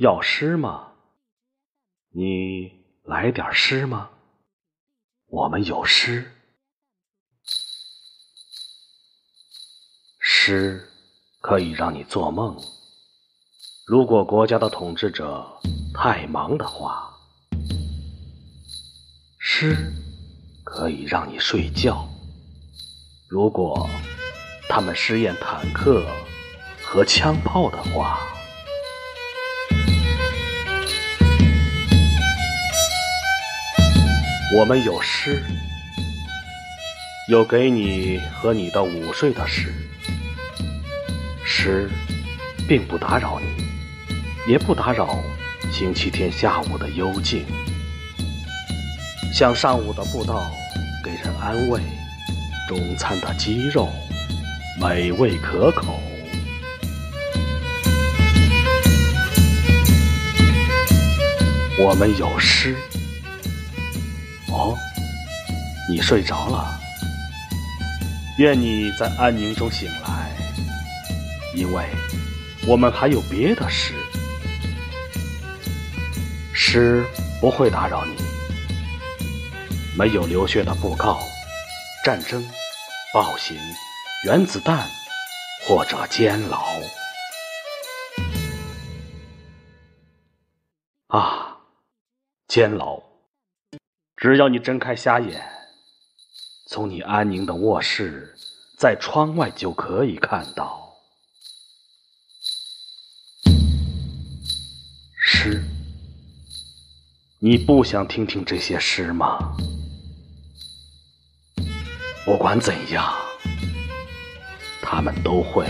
要诗吗？你来点诗吗？我们有诗。诗可以让你做梦。如果国家的统治者太忙的话，诗可以让你睡觉。如果他们试验坦克和枪炮的话，我们有诗，有给你和你的午睡的诗。诗并不打扰你。也不打扰星期天下午的幽静，像上午的步道给人安慰，中餐的鸡肉美味可口。我们有诗。哦，你睡着了，愿你在安宁中醒来，因为我们还有别的诗。诗不会打扰你。没有流血的布告，战争、暴行、原子弹或者监牢。啊，监牢！只要你睁开瞎眼，从你安宁的卧室，在窗外就可以看到诗。你不想听听这些诗吗？不管怎样，他们都会。